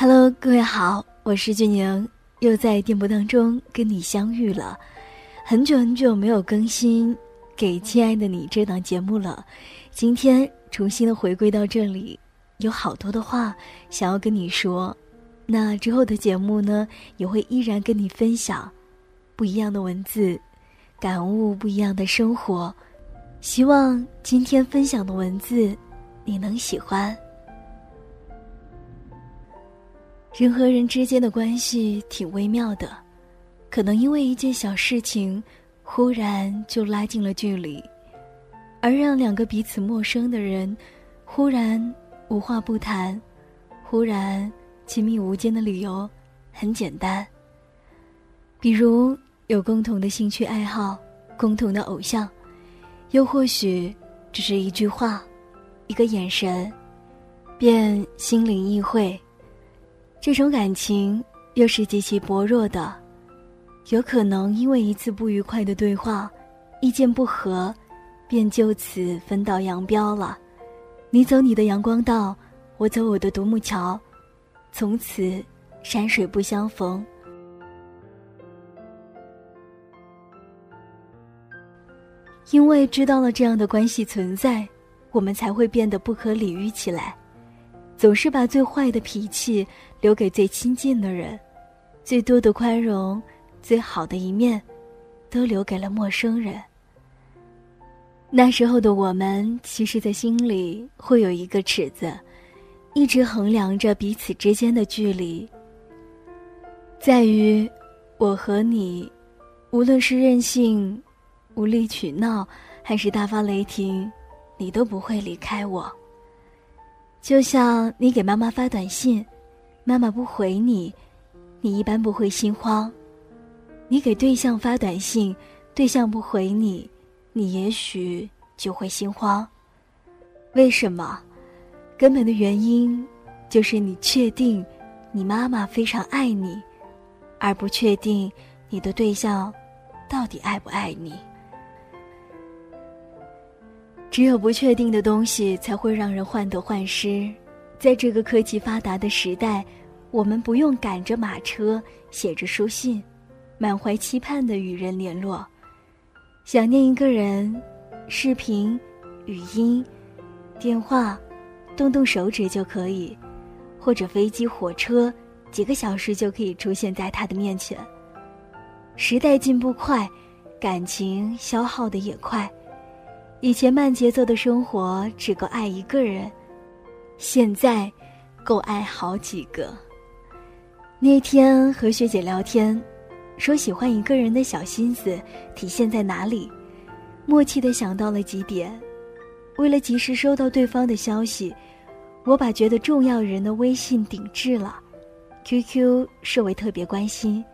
Hello，各位好，我是俊宁，又在电波当中跟你相遇了。很久很久没有更新《给亲爱的你》这档节目了，今天重新的回归到这里，有好多的话想要跟你说。那之后的节目呢，也会依然跟你分享不一样的文字，感悟不一样的生活。希望今天分享的文字你能喜欢。人和人之间的关系挺微妙的，可能因为一件小事情，忽然就拉近了距离，而让两个彼此陌生的人，忽然无话不谈，忽然亲密无间的理由很简单，比如有共同的兴趣爱好，共同的偶像，又或许只是一句话，一个眼神，便心领意会。这种感情又是极其薄弱的，有可能因为一次不愉快的对话，意见不合，便就此分道扬镳了。你走你的阳光道，我走我的独木桥，从此山水不相逢。因为知道了这样的关系存在，我们才会变得不可理喻起来。总是把最坏的脾气留给最亲近的人，最多的宽容，最好的一面，都留给了陌生人。那时候的我们，其实，在心里会有一个尺子，一直衡量着彼此之间的距离。在于，我和你，无论是任性、无理取闹，还是大发雷霆，你都不会离开我。就像你给妈妈发短信，妈妈不回你，你一般不会心慌；你给对象发短信，对象不回你，你也许就会心慌。为什么？根本的原因就是你确定你妈妈非常爱你，而不确定你的对象到底爱不爱你。只有不确定的东西才会让人患得患失。在这个科技发达的时代，我们不用赶着马车、写着书信，满怀期盼的与人联络。想念一个人，视频、语音、电话，动动手指就可以；或者飞机、火车，几个小时就可以出现在他的面前。时代进步快，感情消耗的也快。以前慢节奏的生活只够爱一个人，现在够爱好几个。那天和学姐聊天，说喜欢一个人的小心思体现在哪里，默契的想到了几点。为了及时收到对方的消息，我把觉得重要人的微信顶置了，QQ 设为特别关心，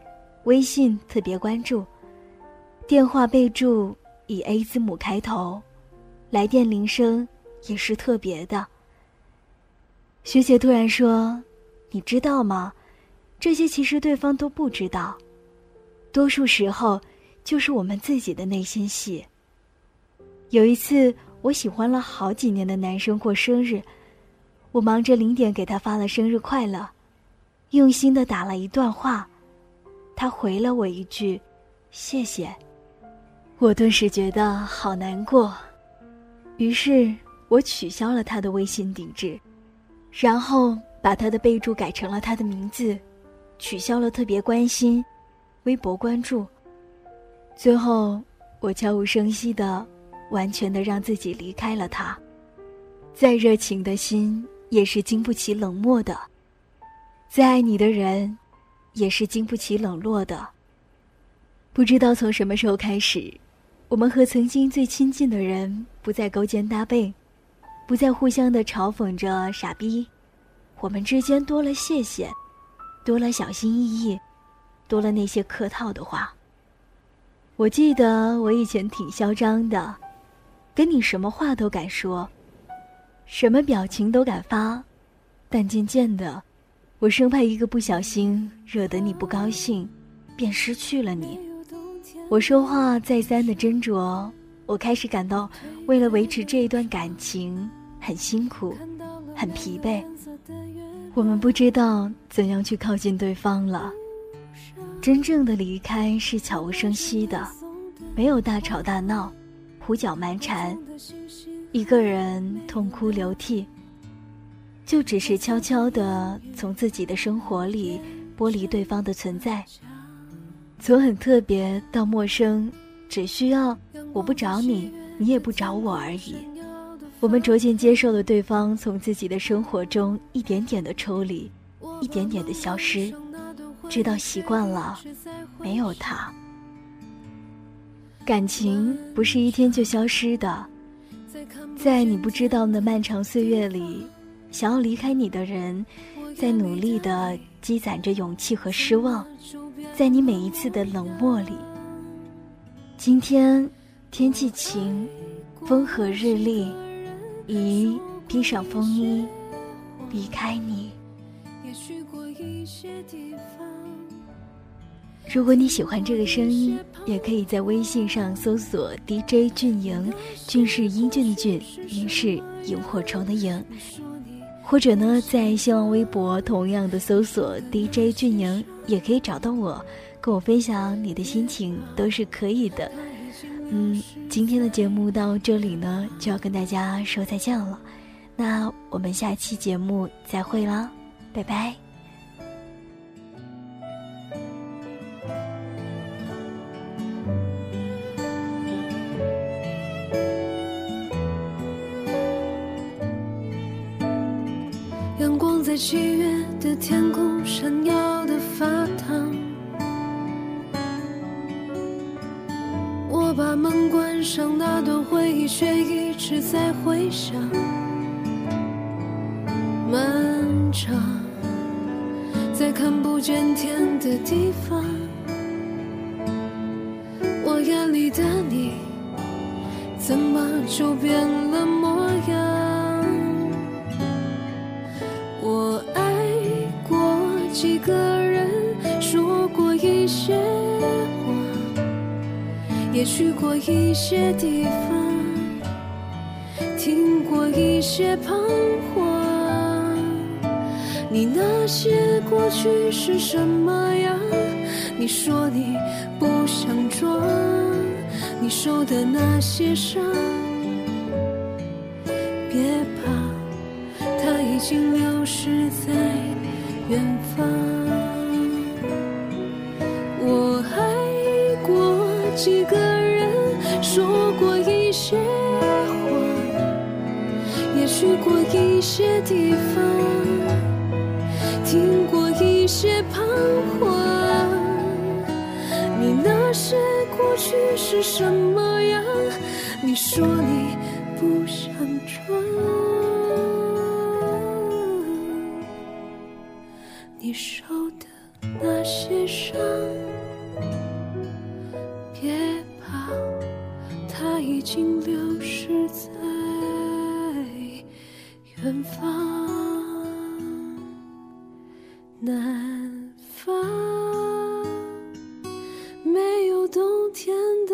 微信特别关注，电话备注以 A 字母开头。来电铃声也是特别的。学姐突然说：“你知道吗？这些其实对方都不知道。多数时候，就是我们自己的内心戏。”有一次，我喜欢了好几年的男生过生日，我忙着零点给他发了生日快乐，用心的打了一段话，他回了我一句：“谢谢。”我顿时觉得好难过。于是我取消了他的微信顶置，然后把他的备注改成了他的名字，取消了特别关心，微博关注。最后，我悄无声息的，完全的让自己离开了他。再热情的心也是经不起冷漠的，再爱你的人，也是经不起冷落的。不知道从什么时候开始。我们和曾经最亲近的人不再勾肩搭背，不再互相的嘲讽着傻逼，我们之间多了谢谢，多了小心翼翼，多了那些客套的话。我记得我以前挺嚣张的，跟你什么话都敢说，什么表情都敢发，但渐渐的，我生怕一个不小心惹得你不高兴，便失去了你。我说话再三的斟酌，我开始感到，为了维持这一段感情，很辛苦，很疲惫。我们不知道怎样去靠近对方了。真正的离开是悄无声息的，没有大吵大闹，胡搅蛮缠，一个人痛哭流涕，就只是悄悄地从自己的生活里剥离对方的存在，从很特别到陌生，只需要我不找你，你也不找我而已。我们逐渐接受了对方从自己的生活中一点点的抽离，一点点的消失。直到习惯了，没有他，感情不是一天就消失的。在你不知道的漫长岁月里，想要离开你的人，在努力的积攒着勇气和失望，在你每一次的冷漠里。今天天气晴，风和日丽，宜披上风衣，离开你。如果你喜欢这个声音，也可以在微信上搜索 DJ 俊莹，俊是英俊的俊，莹是萤火虫的萤，或者呢，在新浪微博同样的搜索 DJ 俊莹，也可以找到我，跟我分享你的心情都是可以的。嗯，今天的节目到这里呢，就要跟大家说再见了，那我们下期节目再会啦，拜拜。阳光在七月的天空闪耀。把门关上，那段回忆却一直在回响。漫长，在看不见天的地方，我眼里的你，怎么就变了去过一些地方，听过一些彷徨。你那些过去是什么样？你说你不想装，你受的那些伤，别怕，它已经流失在远方。几个人说过一些话，也去过一些地方，听过一些彷徨。你那些过去是什么样？你说你不想装，你受的那些伤。已经流失在远方南方没有冬天的